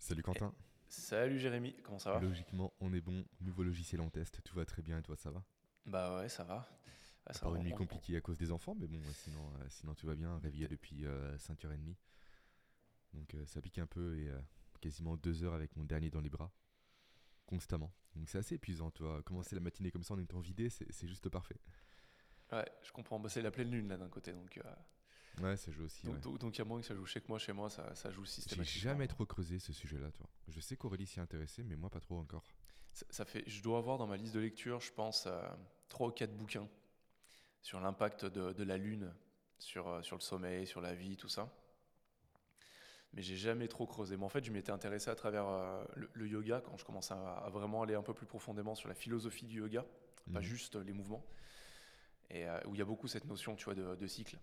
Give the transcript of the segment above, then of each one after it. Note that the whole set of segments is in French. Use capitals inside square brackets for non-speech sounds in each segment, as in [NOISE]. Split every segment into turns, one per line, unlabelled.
Salut Quentin.
Salut Jérémy, comment ça va?
Logiquement, on est bon. Nouveau logiciel en test, tout va très bien et toi, ça va?
Bah ouais, ça va.
Ah, ça une nuit compliquée à cause des enfants, mais bon, sinon, euh, sinon tout va bien. Réveillé depuis 5h30. Euh, Donc euh, ça pique un peu et quasiment 2 heures avec mon dernier dans les bras. Constamment. Donc c'est assez épuisant, toi. Commencer la matinée comme ça en étant vidé, c'est juste parfait.
Ouais, je comprends. Bah, c'est la pleine lune là d'un côté, donc.
Ouais, ça joue aussi.
Donc, il y a moins que ça joue chez moi, chez moi, ça, ça joue systématiquement.
J'ai jamais trop creusé ce sujet-là, toi. Je sais qu'Aurélie s'y intéressait, mais moi pas trop encore.
Ça, fait, je dois avoir dans ma liste de lecture, je pense, trois ou quatre bouquins sur l'impact de, de, la lune sur, euh, sur le sommeil, sur la vie, tout ça. Mais j'ai jamais trop creusé. Mais en fait, je m'étais intéressé à travers euh, le, yoga quand je commençais à, vraiment aller un peu plus profondément sur la philosophie du yoga, pas mhm. juste les mouvements, et euh, où il y a beaucoup cette notion, tu vois, de, de cycle.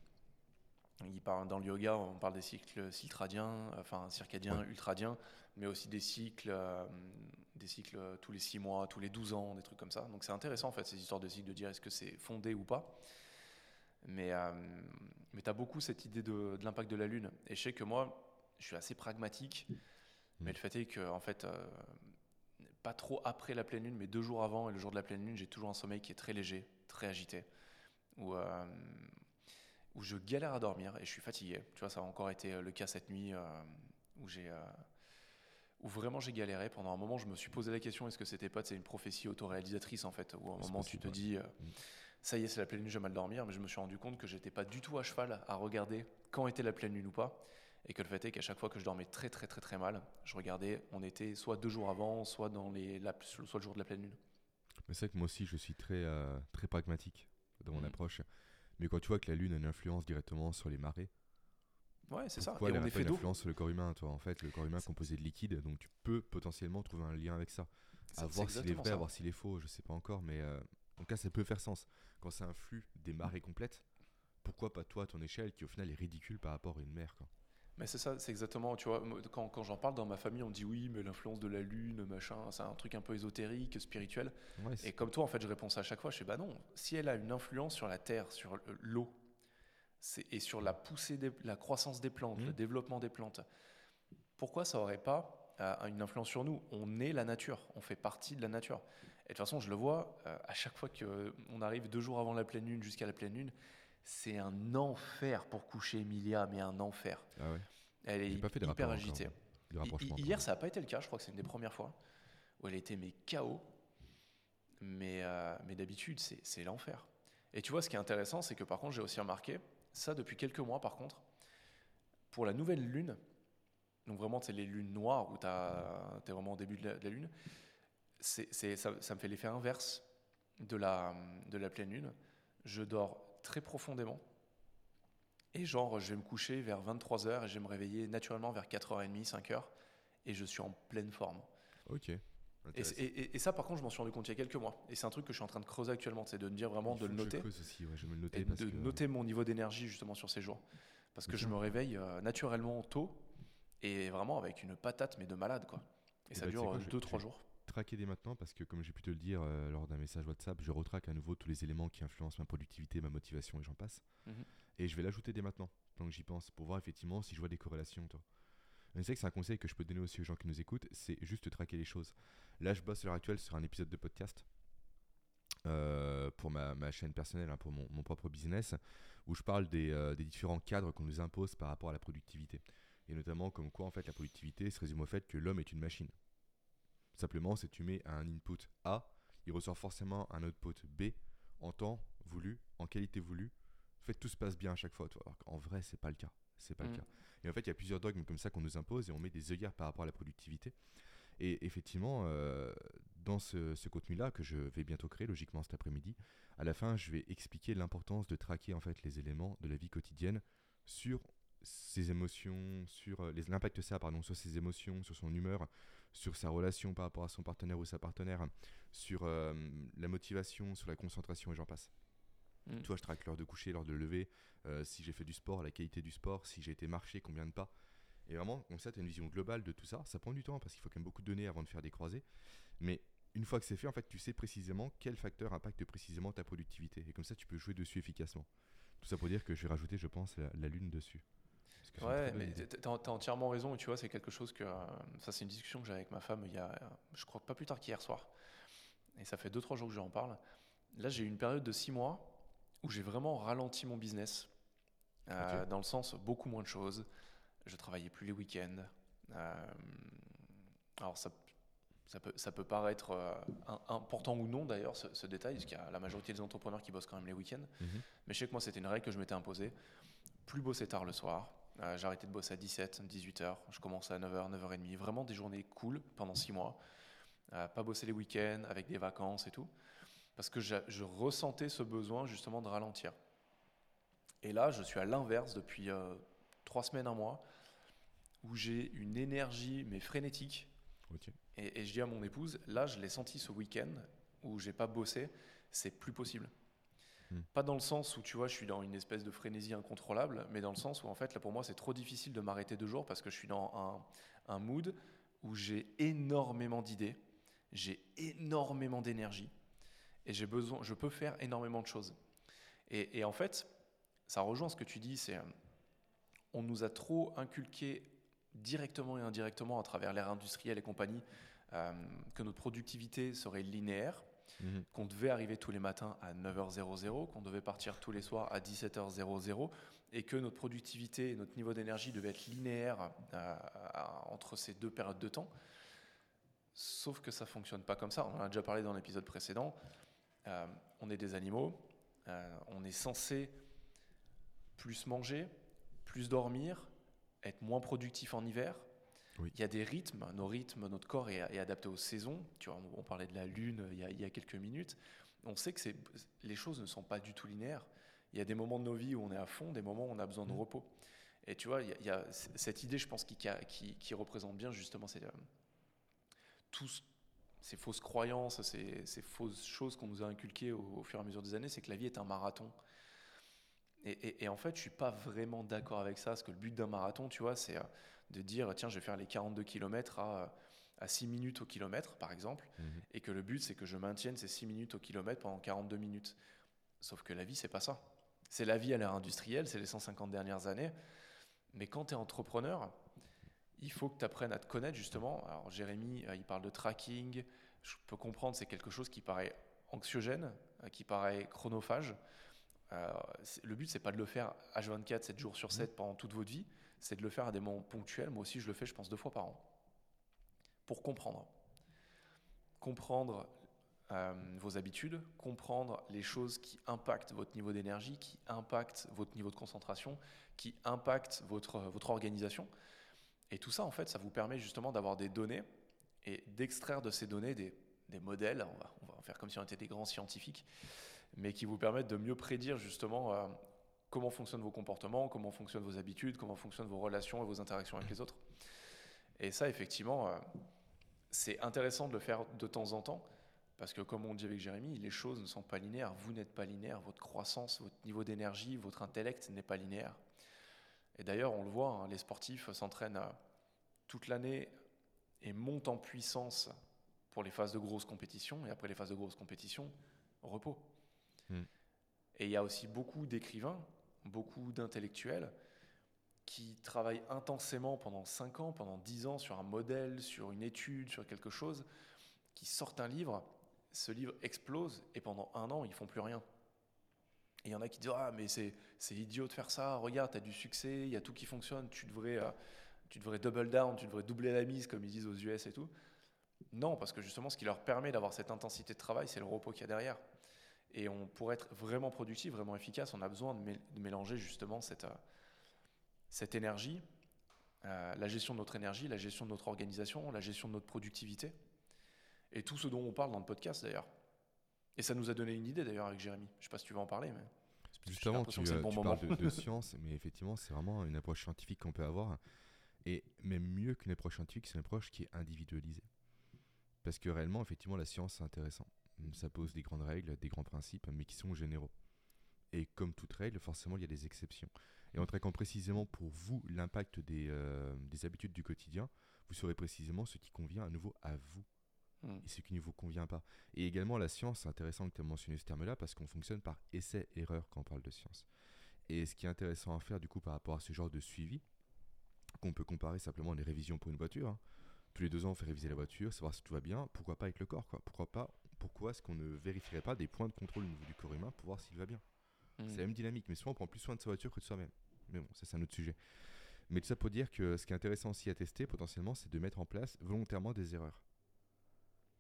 Il parle, dans le yoga, on parle des cycles circadiens, enfin circadiens, ultradiens, mais aussi des cycles, euh, des cycles tous les 6 mois, tous les 12 ans, des trucs comme ça. Donc c'est intéressant en fait ces histoires de cycles de dire est-ce que c'est fondé ou pas. Mais, euh, mais tu as beaucoup cette idée de, l'impact de la Lune. Et je sais que moi, je suis assez pragmatique, mais le fait est que en fait, euh, pas trop après la pleine Lune, mais deux jours avant et le jour de la pleine Lune, j'ai toujours un sommeil qui est très léger, très agité. Où, où je galère à dormir et je suis fatigué. Tu vois, ça a encore été euh, le cas cette nuit euh, où j'ai euh, où vraiment j'ai galéré. Pendant un moment, je me suis posé la question est-ce que c'était pas une prophétie autoréalisatrice en fait, où à un moment tu te dis ça y est, c'est la pleine lune, je vais mal dormir, mais je me suis rendu compte que j'étais pas du tout à cheval à regarder quand était la pleine lune ou pas, et que le fait est qu'à chaque fois que je dormais très très très très mal, je regardais, on était soit deux jours avant, soit dans les soit le jour de la pleine lune.
Mais c'est vrai que moi aussi, je suis très très pragmatique dans mon mm. approche. Mais quand tu vois que la Lune a une influence directement sur les marées,
Ouais, c'est ça.
Pourquoi elle n'a pas d'influence sur le corps humain, toi En fait, le corps humain est composé de liquide, donc tu peux potentiellement trouver un lien avec ça. À voir s'il est vrai, à voir s'il est faux, je sais pas encore, mais euh, en tout cas, ça peut faire sens. Quand c'est un flux des marées complètes, pourquoi pas toi, à ton échelle, qui au final est ridicule par rapport à une mer quoi
mais c'est ça, c'est exactement, tu vois, quand, quand j'en parle dans ma famille, on dit oui, mais l'influence de la lune, machin, c'est un truc un peu ésotérique, spirituel. et comme toi, en fait, je réponds ça à chaque fois, je fais bah non, si elle a une influence sur la terre, sur l'eau, et sur la poussée, des, la croissance des plantes, le mmh. développement des plantes, pourquoi ça aurait pas euh, une influence sur nous? On est la nature, on fait partie de la nature. Et de toute façon, je le vois, euh, à chaque fois qu'on arrive deux jours avant la pleine lune jusqu'à la pleine lune, c'est un enfer pour coucher Emilia, mais un enfer.
Ah
elle est hyper agitée. Hier, ça n'a pas été le cas, je crois que c'est une des premières fois où elle était mais KO. Mais, euh, mais d'habitude, c'est l'enfer. Et tu vois, ce qui est intéressant, c'est que par contre, j'ai aussi remarqué, ça depuis quelques mois par contre, pour la nouvelle lune, donc vraiment, c'est les lunes noires où tu es vraiment au début de la, lune, ça, ça, me fait l'effet inverse de la, de la pleine lune. Je dors très profondément. Et genre, je vais me coucher vers 23h et je vais me réveiller naturellement vers 4h30, 5h. Et je suis en pleine forme.
Ok.
Et, ça, par contre, je m'en suis rendu compte il y a quelques mois. Et c'est un truc que je suis en train de creuser actuellement, c'est de me dire vraiment de le noter.
Je aussi, ouais, je vais me le noter.
de noter mon niveau d'énergie justement sur ces jours. Parce que je me réveille euh, naturellement tôt et vraiment avec une patate, mais de malade, quoi. Et, ça bah, dure 2-3 euh, jours
traquer dès maintenant parce que, comme j'ai pu te le dire euh, lors d'un message WhatsApp, je retraque à nouveau tous les éléments qui influencent ma productivité, ma motivation et j'en passe. Mhm. Et je vais l'ajouter dès maintenant, tant que j'y pense, pour voir effectivement si je vois des corrélations. Toi. Je sais que c'est un conseil que je peux donner aussi aux gens qui nous écoutent, c'est juste traquer les choses. Là, je bosse à l'heure actuelle sur un épisode de podcast. Euh, pour ma, ma, chaîne personnelle, hein, pour mon, mon, propre business, où je parle des, euh, des différents cadres qu'on nous impose par rapport à la productivité. Et notamment comme quoi en fait la productivité se résume au fait que l'homme est une machine. Simplement, c'est tu mets un input A, il ressort forcément un output B en temps voulu, en qualité voulue. En fait, tout se passe bien à chaque fois. Alors qu'en vrai, c'est pas le cas. C'est pas le mm. cas. Et en fait, il y a plusieurs dogmes comme ça qu'on nous impose et on met des œillères par rapport à la productivité. Et effectivement, euh, dans ce, ce contenu-là que je vais bientôt créer, logiquement cet après-midi, à la fin, je vais expliquer l'importance de traquer en fait les éléments de la vie quotidienne sur ses émotions, sur euh, l'impact ça pardon, sur ses émotions, sur son humeur, sur sa relation par rapport à son partenaire ou sa partenaire, sur euh, la motivation, sur la concentration et j'en passe. Mm. Toi, je traque l'heure de coucher, l'heure de lever, euh, si j'ai fait du sport, la qualité du sport, si j'ai été marcher, combien de pas. Et vraiment, comme ça, tu as une vision globale de tout ça. Ça prend du temps parce qu'il faut quand même beaucoup de données avant de faire des croisés. Mais une fois que c'est fait, en fait, tu sais précisément quel facteur impacte précisément ta productivité. Et comme ça, tu peux jouer dessus efficacement. Tout ça pour dire que je vais rajouter, je pense, la lune dessus.
Ouais, mais tu as, entièrement raison. Et tu vois, c'est quelque chose que. Euh, ça, c'est une discussion que j'ai avec ma femme il y a, je crois, pas plus tard qu'hier soir. Et ça fait 2-3 jours que j'en parle. Là, j'ai eu une période de 6 mois où j'ai vraiment ralenti mon business. Euh, dans le sens, beaucoup moins de choses. Je travaillais plus les week-ends. Euh, alors, ça, ça, peut, ça peut paraître important ou non d'ailleurs, ce, détail, parce qu'il y a la majorité des entrepreneurs qui bossent quand même les week-ends. Mhm. Mais je sais que moi, c'était une règle que je m'étais imposée. Plus bosser tard le soir, j'ai arrêté de bosser à 17, 18h. Je commençais à 9h, 9h30. Vraiment des journées cool pendant 6 mois. Euh, pas bosser les week-ends avec des vacances et tout. Parce que je, ressentais ce besoin justement de ralentir. Et là, je suis à l'inverse depuis 3 euh, semaines, un mois, où j'ai une énergie mais frénétique. Et, et, je dis à mon épouse, là, je l'ai senti ce week-end où j'ai pas bossé, c'est plus possible. Hmm. Pas dans le sens où, tu vois, je suis dans une espèce de frénésie incontrôlable, mais dans le sens où, en fait, là, pour moi, c'est trop difficile de m'arrêter deux jours parce que je suis dans un, mood où j'ai énormément d'idées, j'ai énormément d'énergie et j'ai besoin, je peux faire énormément de choses. Et, en fait, ça rejoint ce que tu dis, c'est on nous a trop inculqué directement et indirectement à travers l'ère industrielle et compagnie euh, que notre productivité serait linéaire Mhm. qu'on devait arriver tous les matins à 9h00, qu'on devait partir tous les soirs à 17h00 et que notre productivité et notre niveau d'énergie devaient être linéaires euh, entre ces deux périodes de temps. Sauf que ça ne fonctionne pas comme ça. On en a déjà parlé dans l'épisode précédent. Euh, on est des animaux. Euh, on est censé plus manger, plus dormir, être moins productif en hiver, il y a des rythmes, nos rythmes, notre corps est, adapté aux saisons. Tu vois, on, parlait de la lune il y, a, quelques minutes. On sait que les choses ne sont pas du tout linéaires. Il y a des moments de nos vies où on est à fond, des moments où on a besoin de mmh. repos. Et tu vois, il y, a, cette idée, je pense, qui, qui, représente bien justement ces, euh, ces fausses croyances, ces, fausses choses qu'on nous a inculquées au, fur et à mesure des années, c'est que la vie est un marathon. Et, et en fait, je suis pas vraiment d'accord avec ça, parce que le but d'un marathon, tu vois, c'est euh, de dire tiens, je vais faire les 42 km à, à 6 minutes au kilomètre, par exemple, mhm. et que le but, c'est que je maintienne ces 6 minutes au kilomètre pendant 42 minutes. Sauf que la vie, c'est pas ça. C'est la vie à l'ère industrielle, c'est les 150 dernières années. Mais quand tu es entrepreneur, il faut que tu apprennes à te connaître justement. Alors Jérémy, euh, il parle de tracking. Je peux comprendre, c'est quelque chose qui paraît anxiogène, euh, qui paraît chronophage. Euh, le but, c'est pas de le faire H24, 7 jours sur 7 mhm. pendant toute votre vie c'est de le faire à des moments ponctuels. Moi aussi, je le fais, je pense, deux fois par an. Pour comprendre. Comprendre euh, vos habitudes, comprendre les choses qui impactent votre niveau d'énergie, qui impactent votre niveau de concentration, qui impactent votre, votre organisation. Et tout ça, en fait, ça vous permet justement d'avoir des données et d'extraire de ces données des, des modèles, on va, on va, faire comme si on était des grands scientifiques, mais qui vous permettent de mieux prédire justement euh, comment fonctionnent vos comportements, comment fonctionnent vos habitudes, comment fonctionnent vos relations et vos interactions avec les autres. Et ça, effectivement, euh, c'est intéressant de le faire de temps en temps, parce que comme on dit avec Jérémy, les choses ne sont pas linéaires. Vous n'êtes pas linéaire, votre croissance, votre niveau d'énergie, votre intellect n'est pas linéaire. Et d'ailleurs, on le voit, hein, les sportifs s'entraînent euh, toute l'année et montent en puissance pour les phases de grosse compétition, et après les phases de grosse compétition, repos. Hmm. Et il y a aussi beaucoup d'écrivains beaucoup d'intellectuels qui travaillent intensément pendant 5 ans, pendant 10 ans sur un modèle, sur une étude, sur quelque chose, qui sortent un livre, ce livre explose et pendant un an, ils font plus rien. Il y en a qui disent Ah, mais c'est, idiot de faire ça, regarde, tu as du succès, il y a tout qui fonctionne, tu devrais, euh, tu devrais double down, tu devrais doubler la mise, comme ils disent aux US et tout. Non, parce que justement, ce qui leur permet d'avoir cette intensité de travail, c'est le repos qu'il y a derrière. Et on, pour être vraiment productif, vraiment efficace, on a besoin de, mélanger justement cette, euh, cette énergie, euh, la gestion de notre énergie, la gestion de notre organisation, la gestion de notre productivité, et tout ce dont on parle dans le podcast d'ailleurs. Et ça nous a donné une idée d'ailleurs avec Jérémy. Je ne sais pas si tu vas en parler, mais
justement, tu, euh, bon tu parles de, de [LAUGHS] science, mais effectivement, c'est vraiment une approche scientifique qu'on peut avoir. Et même mieux qu'une approche scientifique, c'est une approche qui est individualisée. Parce que réellement, effectivement, la science, c'est intéressant ça pose des grandes règles, des grands principes, mais qui sont généraux. Et comme toute règle, forcément, il y a des exceptions. Et en traquant précisément pour vous l'impact des, euh, des, habitudes du quotidien, vous saurez précisément ce qui convient à nouveau à vous hmm. et ce qui ne vous convient pas. Et également, la science, c'est intéressant que tu aies mentionné ce terme-là parce qu'on fonctionne par essai-erreur quand on parle de science. Et ce qui est intéressant à faire du coup par rapport à ce genre de suivi, qu'on peut comparer simplement à des révisions pour une voiture. Hein. Tous les deux ans, on fait réviser la voiture, savoir si tout va bien. Pourquoi pas avec le corps quoi Pourquoi pas Pourquoi est-ce qu'on ne vérifierait pas des points de contrôle au niveau du corps humain pour voir s'il va bien C'est la même dynamique, mais souvent on prend plus soin de sa voiture que de soi-même. Mais bon, ça c'est un autre sujet. Mais tout ça pour dire que ce qui est intéressant aussi à tester potentiellement, c'est de mettre en place volontairement des erreurs.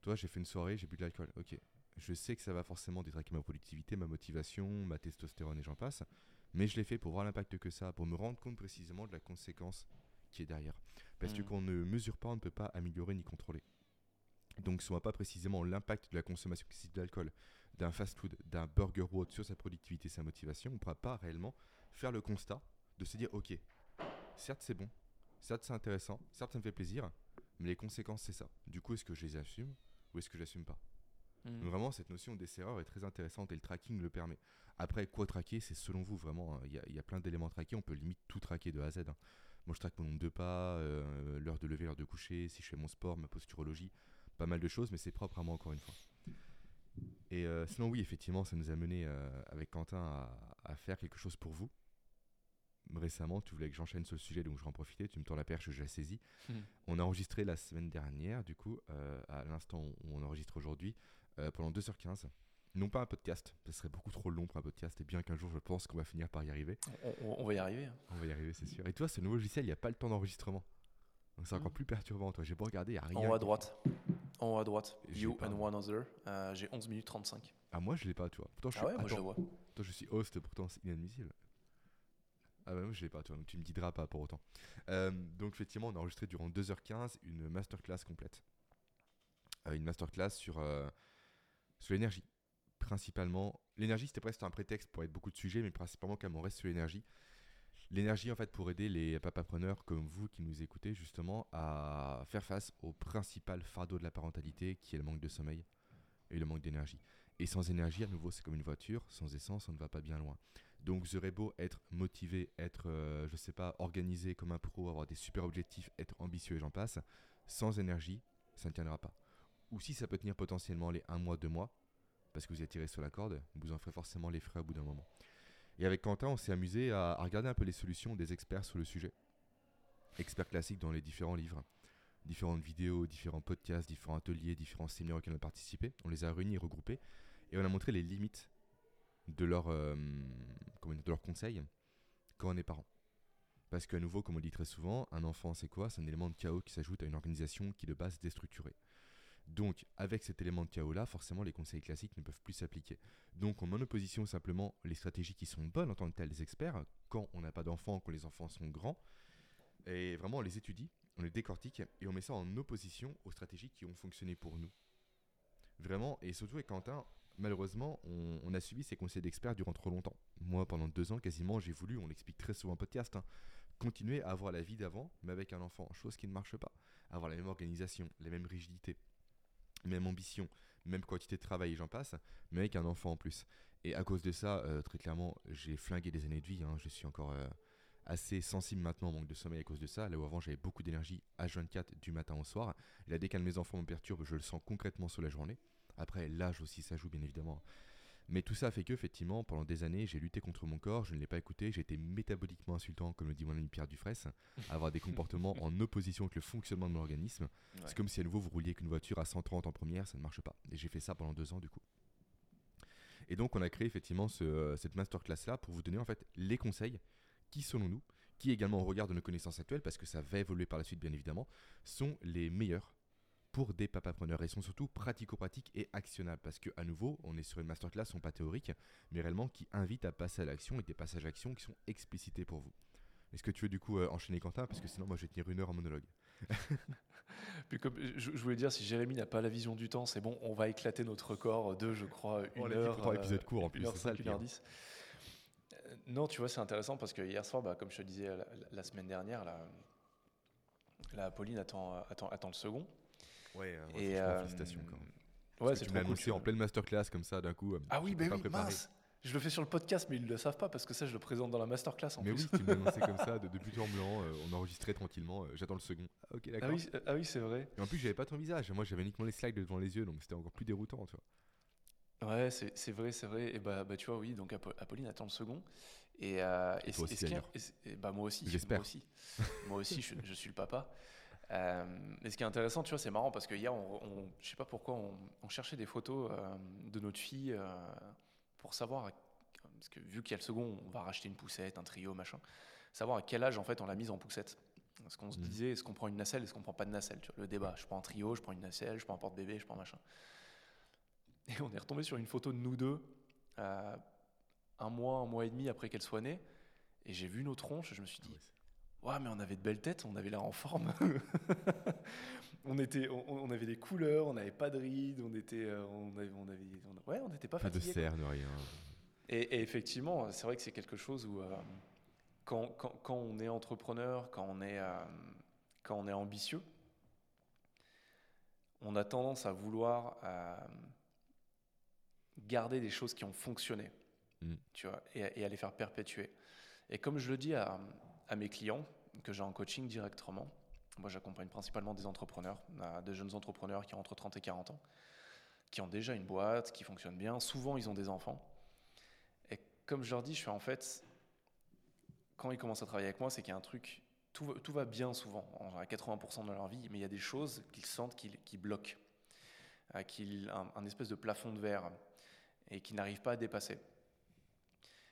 Toi, j'ai fait une soirée, j'ai bu de l'alcool. Ok, je sais que ça va forcément détraquer ma productivité, ma motivation, ma testostérone et j'en passe. Mais je l'ai fait pour voir l'impact que ça a, pour me rendre compte précisément de la conséquence qui est derrière. Parce que qu'on mm. ne mesure pas, on ne peut pas améliorer ni contrôler. Donc, si on voit pas précisément l'impact de la consommation excessive d'alcool, d'un fast-food, d'un burger ou autre sur sa productivité, sa motivation, on ne pourra pas réellement faire le constat de se dire, ok, certes c'est bon, certes c'est intéressant, certes ça me fait plaisir, mais les conséquences c'est ça. Du coup, est-ce que je les assume ou est-ce que je l'assume pas hmm. vraiment, cette notion des erreurs est très intéressante et le tracking le permet. Après, quoi traquer, c'est selon vous vraiment. Hein. Il y, a plein d'éléments traqués, on peut limite tout traquer de A à Z. Hein. Moi, je traque mon nombre de pas, euh, l'heure de lever, l'heure de coucher, si je fais mon sport, ma posturologie, pas mal de choses, mais c'est propre à moi encore une fois. Et euh, sinon, oui, effectivement, ça nous a mené euh, avec Quentin à, faire quelque chose pour vous récemment, tu voulais que j'enchaîne sur le sujet, donc je vais en profiter. Tu me tends la perche, je la saisis. Hmm. On a enregistré la semaine dernière, du coup, euh, à l'instant où on enregistre aujourd'hui, pendant 2h15. Non pas un podcast, ce serait beaucoup trop long pour un podcast, et bien qu'un jour je pense qu'on va finir par y arriver.
On, va y arriver. Hein.
On va y arriver, c'est sûr. Et toi, ce nouveau logiciel, il n'y a pas le temps d'enregistrement. Donc c'est encore hmm. plus perturbant, toi. J'ai pas regardé, il n'y a rien.
En haut à droite. En haut à droite. You and one other. Euh, j'ai 11 minutes 35.
Ah, moi je l'ai pas, tu vois.
Pourtant, je ah ouais, moi je le vois.
Toi, je suis host, pourtant c'est inadmissible. Ah bah moi je l'ai pas, toi, donc tu me diras pas pour autant. Euh, donc effectivement, on a enregistré durant 2h15 une masterclass complète. Euh, une masterclass sur, euh, sur l'énergie. Principalement, l'énergie c'était presque un prétexte pour être beaucoup de sujets, mais principalement quand on reste sur l'énergie. L'énergie en fait pour aider les papapreneurs comme vous qui nous écoutez justement à faire face au principal fardeau de la parentalité qui est le manque de sommeil et le manque d'énergie. Et sans énergie, à nouveau, c'est comme une voiture, sans essence, on ne va pas bien loin. Donc j'aurais beau être motivé, être, je euh, je sais pas, organisé comme un pro, avoir des super objectifs, être ambitieux et j'en passe, sans énergie, ça ne tiendra pas. Ou si ça peut tenir potentiellement les un mois, deux mois, parce que vous êtes tiré sur la corde, vous en ferez forcément les frais au bout d'un moment. Et avec Quentin, on s'est amusé à, regarder un peu les solutions des experts sur le sujet. Experts classiques dans les différents livres, différentes vidéos, différents podcasts, différents ateliers, différents séminaires auxquels on a participé. On les a réunis regroupés et on a montré les limites de leurs euh, leur conseils quand on est parent. Parce qu'à nouveau, comme on dit très souvent, un enfant c'est quoi? C'est un élément de chaos qui s'ajoute à une organisation qui de base est déstructurée. Donc, avec cet élément de chaos-là, forcément, les conseils classiques ne peuvent plus s'appliquer. Donc, on met en opposition simplement les stratégies qui sont bonnes en tant que telles des experts, quand on n'a pas d'enfants, quand les enfants sont grands, et vraiment on les étudie, on les décortique, et on met ça en opposition aux stratégies qui ont fonctionné pour nous. Vraiment, et surtout avec Quentin, malheureusement, on, a suivi ces conseils d'experts durant trop longtemps. Moi, pendant deux ans, quasiment, j'ai voulu, on l'explique très souvent en podcast, hein, continuer à avoir la vie d'avant, mais avec un enfant, chose qui ne marche pas. Avoir la même organisation, la même rigidité, même ambition, même quantité de travail, j'en passe, mais avec un enfant en plus. Et à cause de ça, euh, très clairement, j'ai flingué des années de vie. Hein. je suis encore euh, assez sensible maintenant au manque de sommeil à cause de ça. Là où avant j'avais beaucoup d'énergie H24 du matin au soir. Là, dès qu'un de mes enfants me perturbe, je le sens concrètement sur la journée. Après, l'âge aussi, ça joue bien évidemment. Mais tout ça fait que, effectivement, pendant des années, j'ai lutté contre mon corps, je ne l'ai pas écouté, j'ai été métaboliquement insultant, comme le dit mon ami Pierre Dufresne, avoir des comportements [LAUGHS] en opposition avec le fonctionnement de mon organisme. C'est comme si à nouveau vous rouliez avec une voiture à 130 en première, ça ne marche pas. Et j'ai fait ça pendant deux ans du coup. Et donc on a créé effectivement ce, cette masterclass là pour vous donner en fait les conseils qui selon nous, qui également au regard de nos connaissances actuelles, parce que ça va évoluer par la suite bien évidemment, sont les meilleurs pour des papapreneurs et sont surtout pratico-pratiques et actionnables parce que à nouveau on est sur une masterclass non pas théorique mais réellement qui invite à passer à l'action et des passages à qui sont explicités pour vous. Est-ce que tu veux du coup euh, enchaîner Quentin? Parce que sinon moi je vais tenir une heure en monologue. [LAUGHS]
Puis comme je, voulais dire si Jérémy n'a pas la vision du temps c'est bon on va éclater notre corps de je crois une
oh,
heure.
épisode court en plus.
c'est ça, 10. Euh, non tu vois c'est intéressant parce que hier soir bah, comme je te disais la, semaine dernière la, Pauline attend, attend, attend le second.
Ouais, euh, et euh, félicitations quand même. Ouais, c'est tu m'as annoncé en pleine masterclass comme ça d'un coup. Euh,
ah oui, ben oui, mince. Je le fais sur le podcast, mais ils ne le savent pas parce que ça, je le présente dans la masterclass en
mais
plus.
oui, tu m'as [LAUGHS] annoncé comme ça, de, de but en blanc, on enregistrait tranquillement, j'attends le second.
Ah, ok, d'accord. Ah oui, ah oui c'est vrai.
Et en plus, j'avais pas ton visage, moi j'avais uniquement les slides devant les yeux, donc c'était encore plus déroutant, tu vois.
Ouais, c'est vrai, c'est vrai. Et bah, bah, tu vois, oui, donc Apolline attend le second. Et, euh, et, et, bah, moi aussi.
J'espère.
Moi aussi, moi aussi je, je, suis le papa. Euh, et ce qui est intéressant, tu vois, c'est marrant parce que hier, on, on, je sais pas pourquoi, on, cherchait des photos euh, de notre fille euh, pour savoir, parce que vu qu'il y a le second, on va racheter une poussette, un trio, machin, savoir à quel âge en fait on l'a mise en poussette. Parce qu'on se mmh. disait, est-ce qu'on prend une nacelle, est-ce qu'on prend pas de nacelle tu vois, Le débat, je prends un trio, je prends une nacelle, je prends un porte-bébé, je prends machin. [LAUGHS] Et on est retombé sur une photo de nous deux, euh, un mois, un mois et demi après qu'elle soit née. Et j'ai vu nos tronches, je me suis dit, ah ouais, mais on avait de belles têtes, on avait l'air en forme. [LAUGHS] on, était, on, avait des couleurs, on n'avait pas de rides, on était, euh, on avait, on avait, ouais, on n'était pas
Pas de cerne, rien.
Et, effectivement, c'est vrai que c'est quelque chose où, euh, quand, quand, quand, on est entrepreneur, quand on est, quand on est ambitieux, on a tendance à vouloir garder des choses qui ont fonctionné, mm. tu vois, et, à les faire perpétuer. Et comme je le dis à, mes clients que j'ai en coaching directement, moi j'accompagne principalement des entrepreneurs, euh, des jeunes entrepreneurs qui ont entre 30 et 40 ans, qui ont déjà une boîte, qui fonctionne bien. Souvent ils ont des enfants. Et comme je leur dis, je suis en fait, quand ils commencent à travailler avec moi, c'est qu'il y a un truc, tout, va bien souvent, à 80% de leur vie, mais il y a des choses qu'ils sentent qui, bloquent, euh, un, un espèce de plafond de verre et qui n'arrivent pas à dépasser.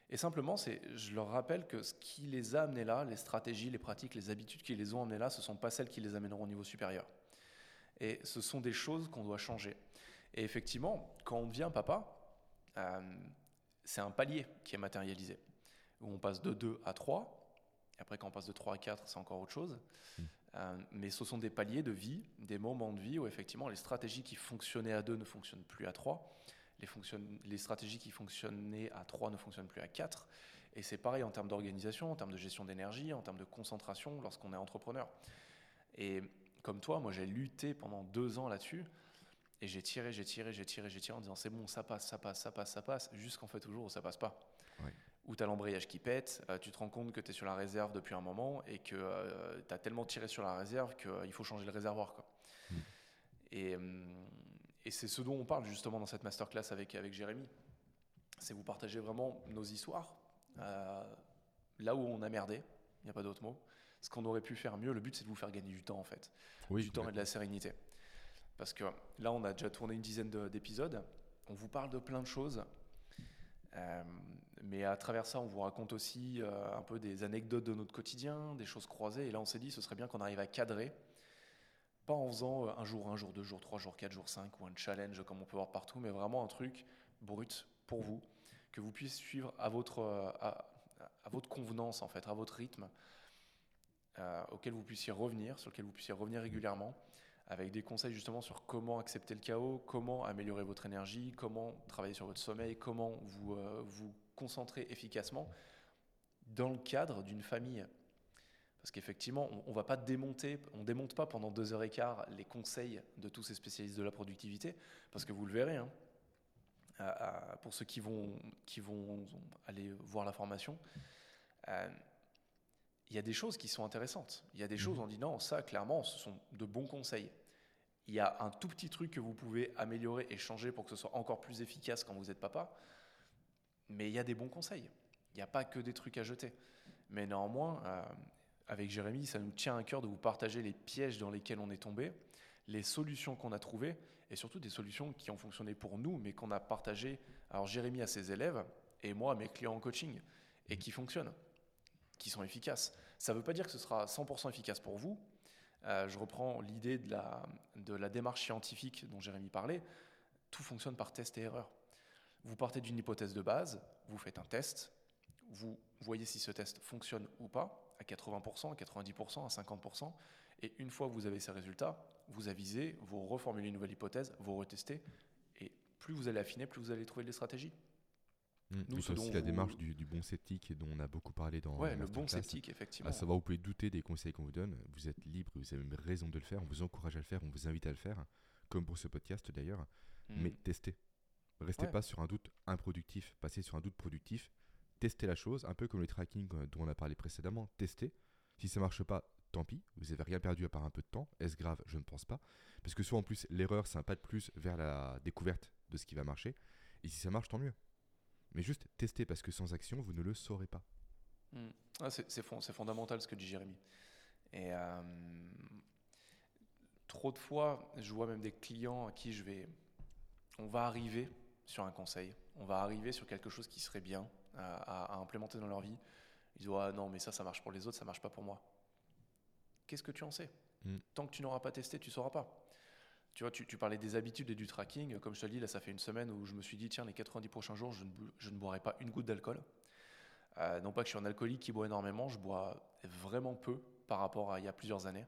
Et simplement, je leur rappelle que ce qui les a amenés là, les stratégies, les pratiques, les habitudes qui les ont amenés là, ce ne sont pas celles qui les amèneront au niveau supérieur. Et ce sont des choses qu'on doit changer. Et effectivement, quand on devient papa, euh, c'est un palier qui est matérialisé, où on passe de 2 à 3, et après quand on passe de 3 à 4, c'est encore autre chose. Mmh. Euh, mais ce sont des paliers de vie, des moments de vie où effectivement les stratégies qui fonctionnaient à 2 ne fonctionnent plus à 3 les, les stratégies qui fonctionnaient à 3 ne fonctionnent plus à 4. Et c'est pareil en termes d'organisation, en termes de gestion d'énergie, en termes de concentration lorsqu'on est entrepreneur. Et comme toi, moi j'ai lutté pendant deux ans là-dessus. Et j'ai tiré, j'ai tiré, j'ai tiré, j'ai tiré en disant c'est bon, ça passe, ça passe, ça passe, ça passe, jusqu'en fait toujours où ça passe pas. Oui. Où tu as l'embrayage qui pète, euh, tu te rends compte que tu es sur la réserve depuis un moment et que euh, tu as tellement tiré sur la réserve qu'il faut changer le réservoir. Quoi. Hmm. Et, hum, et c'est ce dont on parle justement dans cette masterclass avec, avec Jérémy. C'est vous partager vraiment nos histoires, euh, là où on a merdé, il n'y a pas d'autre mot. Ce qu'on aurait pu faire mieux, le but c'est de vous faire gagner du temps en fait. du temps et de la sérénité. Parce que là, on a déjà tourné une dizaine d'épisodes, on vous parle de plein de choses. Euh, mais à travers ça, on vous raconte aussi euh, un peu des anecdotes de notre quotidien, des choses croisées. Et là, on s'est dit, ce serait bien qu'on arrive à cadrer pas en faisant euh, un jour, un jour, deux jours, trois jours, quatre jours, cinq, ou un challenge comme on peut voir partout, mais vraiment un truc brut pour vous, que vous puissiez suivre à votre, euh, convenance, en fait, à votre rythme, euh, auquel vous puissiez revenir, sur lequel vous puissiez revenir régulièrement, avec des conseils justement sur comment accepter le chaos, comment améliorer votre énergie, comment travailler sur votre sommeil, comment vous, vous concentrer efficacement dans le cadre d'une famille parce qu'effectivement, on ne va pas démonter, on démonte pas pendant deux heures et quart les conseils de tous ces spécialistes de la productivité, parce que vous le verrez, hein, pour ceux qui vont, qui vont aller voir la formation, euh, il y a des choses qui sont intéressantes. Il y a des choses, on dit non, ça, clairement, ce sont de bons conseils. Il y a un tout petit truc que vous pouvez améliorer et changer pour que ce soit encore plus efficace quand vous êtes papa, mais il y a des bons conseils. Il n'y a pas que des trucs à jeter. Mais néanmoins, euh, avec Jérémy, ça nous tient à cœur de vous partager les pièges dans lesquels on est tombé, les solutions qu'on a trouvées, et surtout des solutions qui ont fonctionné pour nous, mais qu'on a partagées, alors Jérémy à ses élèves, et moi à mes clients en coaching, et qui fonctionnent, qui sont efficaces. Ça ne veut pas dire que ce sera 100% efficace pour vous. Euh, je reprends l'idée de la, de la démarche scientifique dont Jérémy parlait. Tout fonctionne par test et erreur. Vous partez d'une hypothèse de base, vous faites un test, vous voyez si ce test fonctionne ou pas, à 80%, à 90%, à 50%. Et une fois que vous avez ces résultats, vous avisez, vous reformulez une nouvelle hypothèse, vous retestez. Et plus vous allez affiner, plus vous allez trouver des stratégies.
Mmh. Nous, c'est aussi la démarche du, bon sceptique dont on a beaucoup parlé dans
ouais, le bon sceptique, effectivement.
À savoir, vous pouvez douter des conseils qu'on vous donne. Vous êtes libre, vous avez même raison de le faire. On vous encourage à le faire, on vous invite à le faire, comme pour ce podcast d'ailleurs. Mmh. Mais testez. Restez pas sur un doute improductif, passez sur un doute productif tester la chose, un peu comme le tracking euh, dont on a parlé précédemment, tester. Si ça marche pas, tant pis, vous n'avez rien perdu à part un peu de temps. Est-ce grave? Je ne pense pas. Parce que soit en plus, l'erreur, c'est un pas de plus vers la découverte de ce qui va marcher. Et si ça marche, tant mieux. Mais juste tester parce que sans action, vous ne le saurez pas.
Hmm. Ah, c'est fondamental ce que dit Jérémy. Et euh, trop de fois, je vois même des clients à qui je vais. On va arriver sur un conseil, on va arriver sur quelque chose qui serait bien à, implémenter dans leur vie. Ils disent ah, non, mais ça, ça marche pour les autres, ça marche pas pour moi. Qu'est-ce que tu en sais? Hmm. Tant que tu n'auras pas testé, tu sauras pas. Tu vois, tu, parlais des habitudes et du tracking. Comme je te le dis, là, ça fait une semaine où je me suis dit, tiens, les 90 prochains jours, je ne, je ne boirai pas une goutte d'alcool. Euh, non pas que je suis un alcoolique qui boit énormément, je bois vraiment peu par rapport à il y a plusieurs années.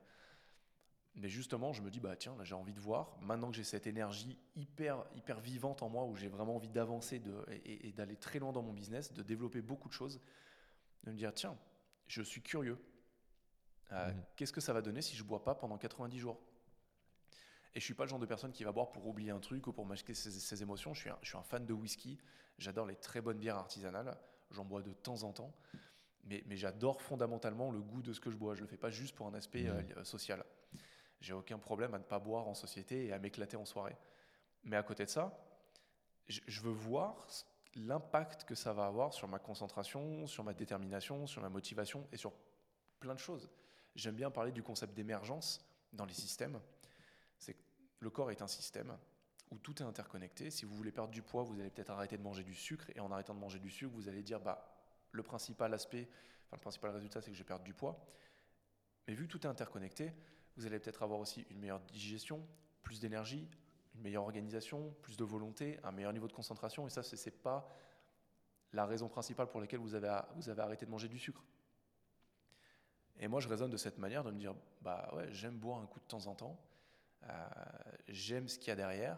Mais justement, je me dis, bah tiens, là j'ai envie de voir, maintenant que j'ai cette énergie hyper, hyper vivante en moi, où j'ai vraiment envie d'avancer et, et d'aller très loin dans mon business, de développer beaucoup de choses, de me dire, tiens, je suis curieux. Euh, mmh. Qu'est-ce que ça va donner si je bois pas pendant 90 jours? Et je suis pas le genre de personne qui va boire pour oublier un truc ou pour m'acheter ses, émotions. Je suis, un, je suis un fan de whisky. J'adore les très bonnes bières artisanales. J'en bois de temps en temps mais, j'adore fondamentalement le goût de ce que je bois. Je ne le fais pas juste pour un aspect euh, social. J'ai aucun problème à ne pas boire en société et à m'éclater en soirée. Mais à côté de ça, je veux voir l'impact que ça va avoir sur ma concentration, sur ma détermination, sur ma motivation et sur plein de choses. J'aime bien parler du concept d'émergence dans les systèmes. Le corps est un système où tout est interconnecté. Si vous voulez perdre du poids, vous allez peut-être arrêter de manger du sucre et en arrêtant de manger du sucre, vous allez dire bah le principal aspect, le principal résultat, c'est que je perdre du poids. Mais vu que tout est interconnecté, vous allez peut-être avoir aussi une meilleure digestion, plus d'énergie, une meilleure organisation, plus de volonté, un meilleur niveau de concentration. Et ça, ce n'est pas la raison principale pour laquelle vous avez, vous avez arrêté de manger du sucre. Et moi, je raisonne de cette manière, de me dire, bah ouais, j'aime boire un coup de temps en temps, euh, j'aime ce qu'il y a derrière,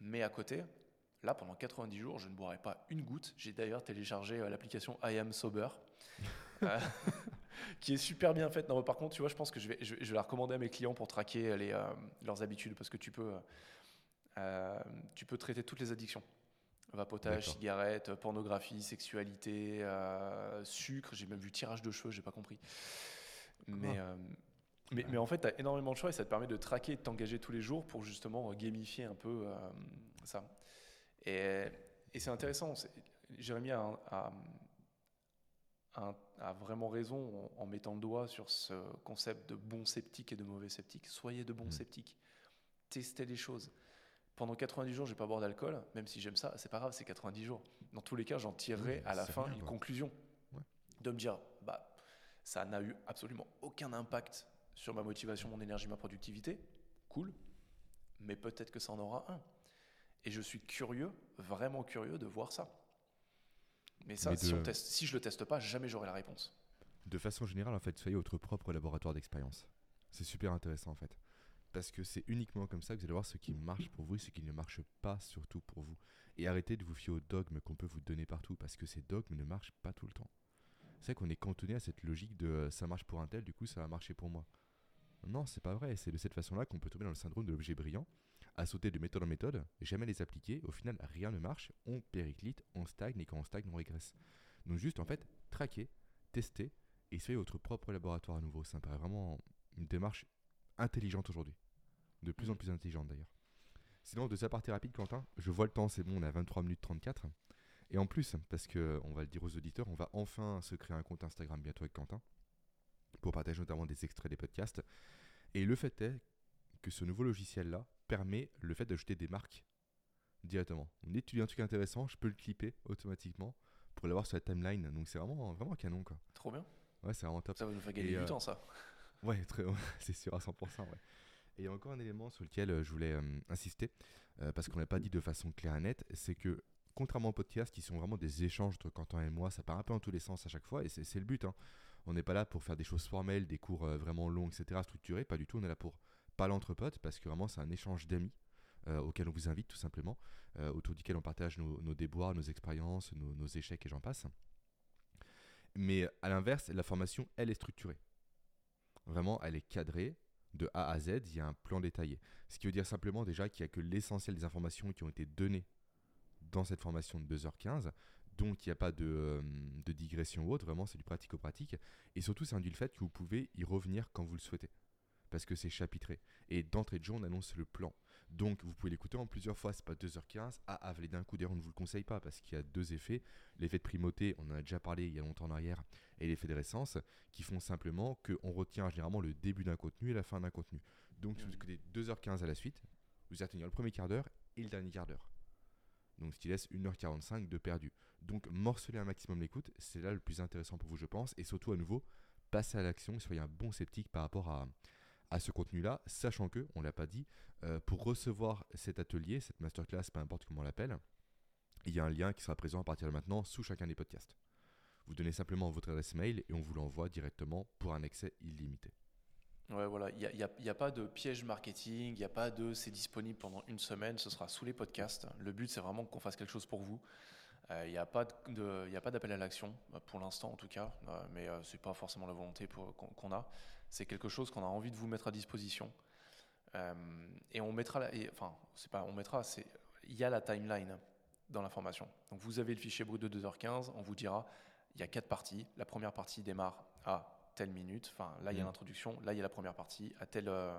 mais à côté, Là, pendant 90 jours, je ne boirai pas une goutte. J'ai d'ailleurs téléchargé euh, l'application I Am Sober, [LAUGHS] euh, qui est super bien faite. Non, par contre, tu vois, je pense que je vais, je, vais la recommander à mes clients pour traquer les, euh, leurs habitudes, parce que tu peux, tu peux traiter toutes les addictions. Vapotage, cigarette, pornographie, sexualité, sucre. J'ai même vu tirage de cheveux, j'ai pas compris. Mais, mais, mais, en fait, tu as énormément de choix et ça te permet de traquer et de t'engager tous les jours pour justement gamifier un peu ça. Et, c'est intéressant. Jérémy a, a, vraiment raison en, mettant le doigt sur ce concept de bon sceptique et de mauvais sceptique. Soyez de bons mmh. sceptiques. Testez les choses. Pendant 90 jours, je vais pas boire d'alcool, même si j'aime ça, c'est pas grave, c'est 90 jours. Dans tous les cas, j'en tirerai à la fin une conclusion. De me dire, bah, ça n'a eu absolument aucun impact sur ma motivation, mon énergie, ma productivité. Cool. Mais peut-être que ça en aura un. Et je suis curieux, vraiment curieux de voir ça. Mais ça, si, on teste, si je le teste pas, jamais j'aurai la réponse.
De façon générale, en fait, soyez votre propre laboratoire d'expérience. C'est super intéressant, en fait. Parce que c'est uniquement comme ça que vous allez voir ce qui marche pour vous et ce qui ne marche pas, surtout pour vous. Et arrêtez de vous fier aux dogmes qu'on peut vous donner partout, parce que ces dogmes ne marchent pas tout le temps. C'est qu'on est cantonné à cette logique de euh, ça marche pour un tel, du coup ça va marcher pour moi. Non, c'est pas vrai. C'est de cette façon-là qu'on peut tomber dans le syndrome de l'objet brillant, à sauter de méthode en méthode, jamais les appliquer, au final rien ne marche, on périclite, on stagne et quand on stagne on régresse. Donc juste en fait, traquer, tester et soyez votre propre laboratoire à nouveau. Ça me paraît vraiment une démarche intelligente aujourd'hui. De plus en plus intelligente d'ailleurs. Sinon, de sa partie rapide, Quentin, je vois le temps, c'est bon, on a 23 minutes 34. Et en plus, parce que on va le dire aux auditeurs, on va enfin se créer un compte Instagram bientôt avec Quentin pour partager notamment des extraits des podcasts. Et le fait est que ce nouveau logiciel-là permet le fait d'ajouter des marques directement. On étudie un truc intéressant, je peux le clipper automatiquement pour l'avoir sur la timeline. Donc c'est vraiment, vraiment canon quoi.
Trop bien.
Ouais, c'est vraiment top.
Ça va nous faire gagner du euh, temps ça. [LAUGHS]
Ouais, [LAUGHS] c'est sûr à 100%. Ouais. Et il y a encore un élément sur lequel euh, je voulais euh, insister, parce qu'on l'a pas dit de façon claire et nette, c'est que contrairement aux podcasts qui sont vraiment des échanges entre Quentin et moi, ça part un peu dans tous les sens à chaque fois, et c'est le but. Hein. On n'est pas là pour faire des choses formelles, des cours vraiment longs, etc., structurés, pas du tout, on est là pour pas l'entre potes, parce que vraiment c'est un échange d'amis euh, auquel on vous invite tout simplement, euh, autour duquel on partage nos, déboires, nos expériences, nos, échecs et j'en passe. Mais à l'inverse, la formation, elle est structurée. Vraiment, elle est cadrée de A à Z, il y a un plan détaillé. Ce qui veut dire simplement déjà qu'il n'y a que l'essentiel des informations qui ont été données dans cette formation de 2h15, donc il n'y a pas de, euh, de, digression ou autre, vraiment c'est du pratico-pratique. Et surtout, c'est induit le fait que vous pouvez y revenir quand vous le souhaitez parce que c'est chapitré. Et d'entrée de jeu, on annonce le plan. Donc vous pouvez l'écouter en plusieurs fois, c'est pas 2h15 à avaler d'un coup. D'ailleurs, on ne vous le conseille pas parce qu'il y a deux effets. L'effet de primauté, on en a déjà parlé il y a longtemps en arrière, et l'effet de récence, qui font simplement qu'on retient généralement le début d'un contenu et la fin d'un contenu. Donc si vous écoutez 2h15 à la suite, vous allez retenir le premier quart d'heure et le dernier quart d'heure. Donc ce qui laisse 1h45 de perdu. Donc morceler un maximum l'écoute, c'est là le plus intéressant pour vous je pense, et surtout à nouveau, passez à l'action soyez un bon sceptique par rapport à, à ce contenu-là, sachant que, on ne l'a pas dit, euh, pour recevoir cet atelier, cette masterclass, peu importe comment on l'appelle, il y a un lien qui sera présent à partir de maintenant sous chacun des podcasts. Vous donnez simplement votre adresse mail et on vous l'envoie directement pour un accès illimité.
Ouais, voilà, il n'y a, a, pas de piège marketing, il n'y a pas de c'est disponible pendant une semaine, ce sera sous les podcasts. Le but, c'est vraiment qu'on fasse quelque chose pour vous. Il euh, n'y a pas d'appel à l'action, euh, pour l'instant en tout cas, mais ce n'est pas forcément la volonté qu'on a. C'est quelque chose qu'on a envie de vous mettre à disposition. Euh, et on mettra, enfin, c'est pas on mettra, c'est il y a la timeline dans l'information. Donc vous avez le fichier brut de 2h15, on vous dira, il y a quatre parties. La première partie démarre à telle minute, enfin là il y a mmh. l'introduction, là il y a la première partie, à tel, euh,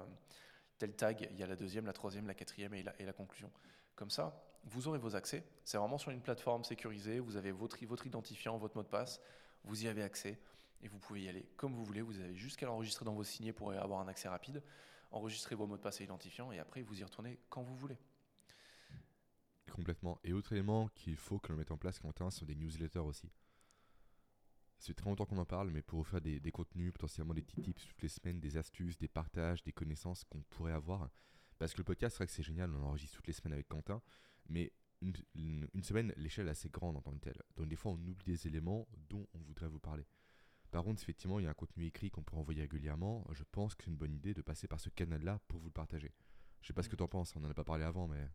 tel tag, il y a la deuxième, la troisième, la quatrième et la, et la conclusion. Comme ça, vous aurez vos accès. C'est vraiment sur une plateforme sécurisée, vous avez votre, votre identifiant, votre mot de passe, vous y avez accès et vous pouvez y aller comme vous voulez. Vous avez juste qu'à l'enregistrer dans vos signets pour avoir un accès rapide. Enregistrez vos mots de passe et identifiants et après vous y retournez quand vous voulez.
Complètement. Et autre élément qu'il faut que l'on mette en place, Quentin, sont des newsletters aussi. C'est très longtemps qu'on en parle, mais pour vous faire des, contenus, potentiellement des petits tips toutes les semaines, des astuces, des partages, des connaissances qu'on pourrait avoir. Parce que le podcast, c'est vrai que c'est génial, on enregistre toutes les semaines avec Quentin, mais une, une semaine, l'échelle est assez grande en tant que telle. Donc des fois, on oublie des éléments dont on voudrait vous parler. Par contre, effectivement, il y a un contenu écrit qu'on peut envoyer régulièrement. Je pense que c'est une bonne idée de passer par ce canal-là pour vous le partager. Je sais pas ce que tu en penses, on n'en a pas parlé avant, mais.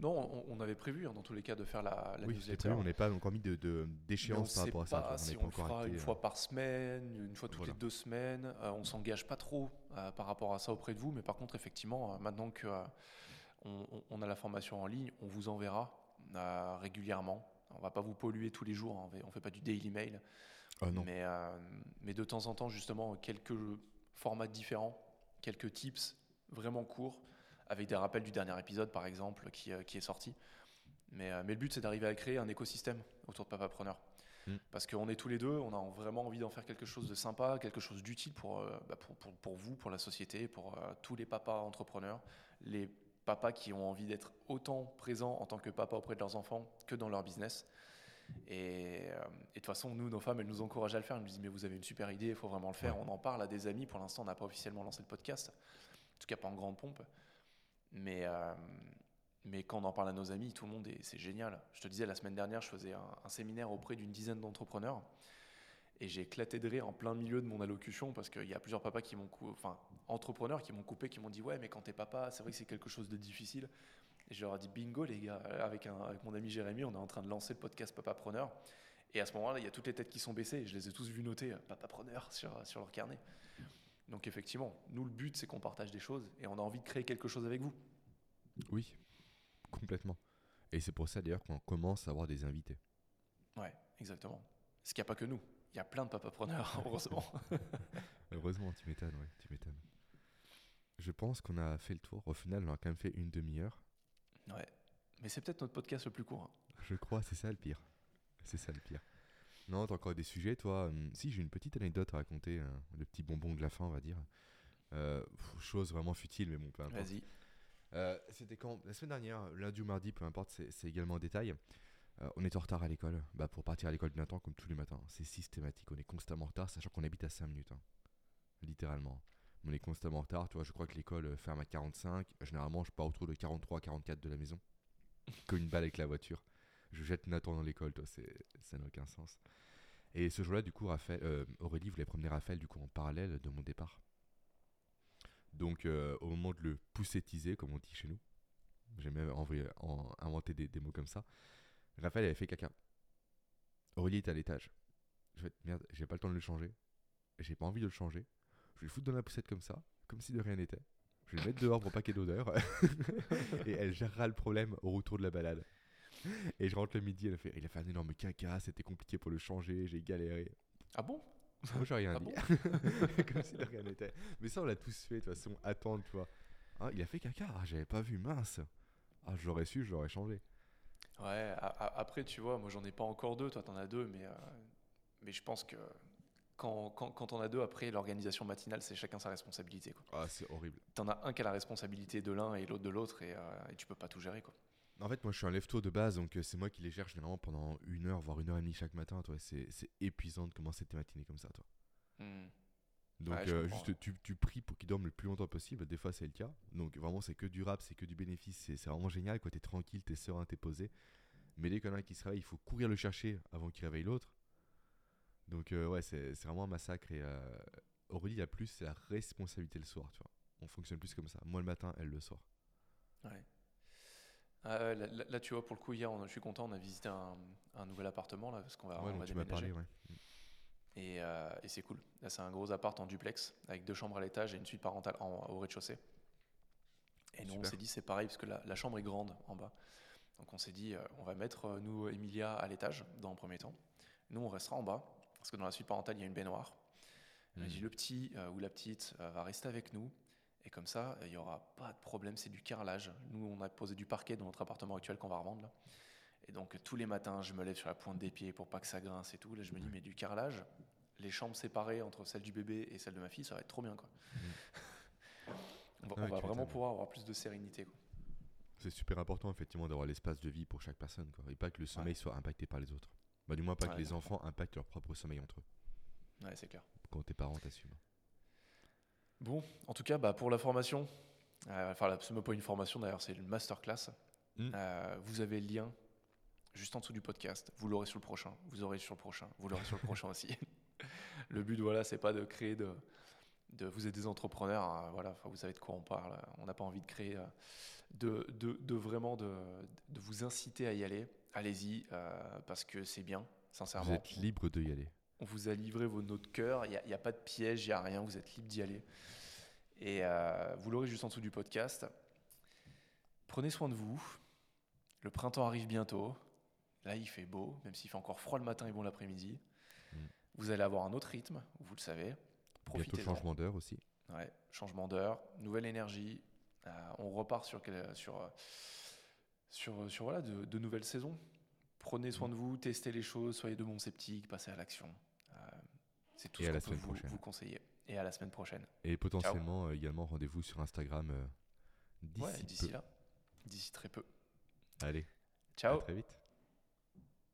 Non, on, avait prévu hein, dans tous les cas de faire la, la
oui,
newsletter.
on n'est pas encore mis de, d'échéance par rapport à ça.
si on, le fera une fois par semaine, une fois toutes les deux semaines. On euh, on s'engage pas trop euh, par rapport à ça auprès de vous, mais par contre, effectivement, euh, maintenant que on, a la formation en ligne, on vous enverra régulièrement. On va pas vous polluer tous les jours, hein, on ne fait pas du daily mail.
Ah,
mais, euh, mais de temps en temps, justement, quelques formats différents, quelques tips vraiment courts, avec des rappels du dernier épisode, par exemple, qui, euh, qui est sorti. Mais, euh, mais le but, c'est d'arriver à créer un écosystème autour de Papapreneur. Mm. Parce qu'on est tous les deux, on a vraiment envie d'en faire quelque chose de sympa, quelque chose d'utile pour, bah, pour, pour, pour, vous, pour la société, pour tous les papas entrepreneurs, les papas qui ont envie d'être autant présents en tant que papa auprès de leurs enfants que dans leur business. Et, euh, et, de toute façon, nous, nos femmes, elles nous encouragent à le faire. Elles nous disent, mais vous avez une super idée, il faut vraiment le faire. On en parle à des amis. Pour l'instant, on n'a pas officiellement lancé le podcast. En tout cas, pas en grande pompe. Mais, euh, mais quand on en parle à nos amis, tout le monde, c'est génial. Je te disais, la semaine dernière, je faisais un, séminaire auprès d'une dizaine d'entrepreneurs. Et j'ai éclaté de rire en plein milieu de mon allocution parce qu'il y a plusieurs papas qui m'ont enfin entrepreneurs qui m'ont coupé, qui m'ont dit ouais mais quand t'es papa, c'est vrai que c'est quelque chose de difficile. Et je leur ai dit bingo les gars, avec, un, avec mon ami Jérémy, on est en train de lancer le podcast Papa Preneur. Et à ce moment-là, il y a toutes les têtes qui sont baissées et je les ai tous vus noter euh, Papa Preneur [LAUGHS] sur, sur leur carnet. Donc effectivement, nous le but c'est qu'on partage des choses et on a envie de créer quelque chose avec vous.
Oui, complètement. Et c'est pour ça d'ailleurs qu'on commence à avoir des invités.
Ouais, exactement. Ce qu'il n'y a pas que nous. Il y a plein de papapreneurs, [LAUGHS] heureusement. [LAUGHS]
heureusement, tu m'étonnes, ouais, tu m'étonnes. Je pense qu'on a fait le tour. Au final, on a quand même fait une demi-heure.
Ouais. Mais c'est peut-être notre podcast le plus court. Hein.
Je crois, c'est ça le pire. C'est ça le pire. Non, t'as encore des sujets, toi hum, Si, j'ai une petite anecdote à raconter, hein, le petit bonbon de la fin, on va dire. Euh, chose vraiment futile, mais bon, peu importe.
Vas-y.
Euh, c'était quand La semaine dernière, lundi ou mardi, peu importe, c'est également en détail. Euh, on est en retard à l'école, bah, pour partir à l'école bien temps, comme tous les matins. C'est systématique, on est constamment en retard, sachant qu'on habite à 5 minutes. Hein. Littéralement on est constamment en retard. Tu vois, je crois que l'école euh, ferme à 45. Généralement, je pars autour de 43, 44 de la maison. Comme une balle avec la voiture. Je jette Nathan dans l'école, toi, ça n'a aucun sens. Et ce jour-là, du coup, euh, Aurélie voulait promener Raphaël du coup, en parallèle de mon départ. Donc, euh, au moment de le poussettiser, comme on dit chez nous, j'ai même envoyé, en, inventé des, mots comme ça, Raphaël avait fait caca. Aurélie était à l'étage. Je vais merde, j'ai pas le temps de le changer. J'ai pas envie de le changer. Je vais le foutre dans la poussette comme ça, comme si de rien n'était. Je vais le mettre dehors pour pas qu'il y ait d'odeur. [LAUGHS] et elle gérera le problème au retour de la balade. Et je rentre le midi, elle fait, il a fait un énorme caca, c'était compliqué pour le changer, j'ai galéré.
Ah bon?
Moi, j'ai rien ah dit. [LAUGHS] Comme si de rien n'était. Mais ça, on l'a tous fait, de toute façon, attendre, tu vois. Ah, il a fait caca. Ah, j'avais pas vu, mince. Ah, j'aurais su, j'aurais changé.
Ouais, après, tu vois, moi j'en ai pas encore deux, toi t'en as deux, mais, euh, mais je pense que quand, quand, quand on a deux, après l'organisation matinale, c'est chacun sa responsabilité. Quoi.
Ah, c'est horrible.
T'en as un qui a la responsabilité de l'un et l'autre de l'autre, et, euh, et, tu peux pas tout gérer. Quoi.
En fait, moi je suis un lève-tôt de base, donc euh, c'est moi qui les gère généralement pendant une heure, voire une heure et demie chaque matin. Toi, c'est épuisant de commencer tes matinées comme ça, toi. Hmm. Donc juste tu, tu, pries pour qu'ils dorment le plus longtemps possible, des fois c'est le cas. Donc vraiment c'est que du rap, c'est que du bénéfice, c'est vraiment génial quoi, t'es tranquille, t'es serein, t'es posé. Mais dès qu'il y en a un qui se réveille, il faut courir le chercher avant qu'il réveille l'autre. Donc euh, ouais, c'est vraiment un massacre. Et euh, Aurélie, il y a plus, c'est la responsabilité le soir, tu vois. On fonctionne plus comme ça. Moi le matin, elle le soir.
Ouais. Ah, là, tu vois, pour le coup, hier, je suis content, on a visité un, un nouvel appartement, là, parce qu'on va,
ouais,
on va
tu m'as parlé, ouais.
Et, euh, et c'est cool. Là, c'est un gros appart en duplex, avec deux chambres à l'étage et une suite parentale en, au rez-de-chaussée. Et nous, on s'est dit, c'est pareil, parce que la, la, chambre est grande en bas. Donc on s'est dit, euh, on va mettre, euh, nous, Emilia, à l'étage, dans un premier temps. Nous, on restera en bas, parce que dans la suite parentale, il y a une baignoire. Mmh. dit, le petit ou la petite va rester avec nous. Et comme ça, il n'y aura pas de problème, c'est du carrelage. Nous, on a posé du parquet dans notre appartement actuel qu'on va revendre. Là. Et donc, tous les matins, je me lève sur la pointe des pieds pour pas que ça grince et tout. Là, je me dis, mais du carrelage, les chambres séparées entre celle du bébé et celle de ma fille, ça va être trop bien. Quoi. Mmh. [LAUGHS] on va, vraiment pouvoir avoir plus de sérénité.
C'est super important, effectivement, d'avoir l'espace de vie pour chaque personne. Quoi. Et pas que le sommeil soit impacté par les autres. Bah, du moins, pas que les enfants impactent leur propre sommeil entre eux.
Ouais, c'est clair.
Quand tes parents t'assument.
Bon, en tout cas, bah, pour la formation, euh, enfin, ce n'est pas une formation d'ailleurs, c'est une masterclass. Mm. Euh, vous avez le lien juste en dessous du podcast. Vous l'aurez sur le prochain, vous aurez sur le prochain, vous l'aurez sur le prochain aussi. [LAUGHS] le but, voilà, c'est pas de créer de, de. Vous êtes des entrepreneurs, hein, voilà, vous savez de quoi on parle. On n'a pas envie de créer, euh, de, de, de vraiment de, vous inciter à y aller. Allez-y, parce que c'est bien, sincèrement.
Vous êtes libre de y aller.
On vous a livré vos notes de cœur. Il n'y a, pas de piège, il n'y a rien. Vous êtes libre d'y aller. Et euh, vous l'aurez juste en dessous du podcast. Prenez soin de vous. Le printemps arrive bientôt. Là, il fait beau, même s'il fait encore froid le matin et bon l'après-midi. Mm. Vous allez avoir un autre rythme, vous le savez.
Profitez Bientôt changement d'heure aussi.
Ouais, changement d'heure, nouvelle énergie. Euh, on repart sur, sur, sur, sur voilà, de, de nouvelles saisons. Prenez soin mm. de vous, testez les choses, soyez de bons sceptiques, passez à l'action. C'est tout ce qu'on peut vous, vous, conseiller. Et à la semaine prochaine.
Et potentiellement euh, également rendez-vous sur Instagram euh,
d'ici ouais, là. D'ici très peu.
Allez.
Ciao.
À très vite.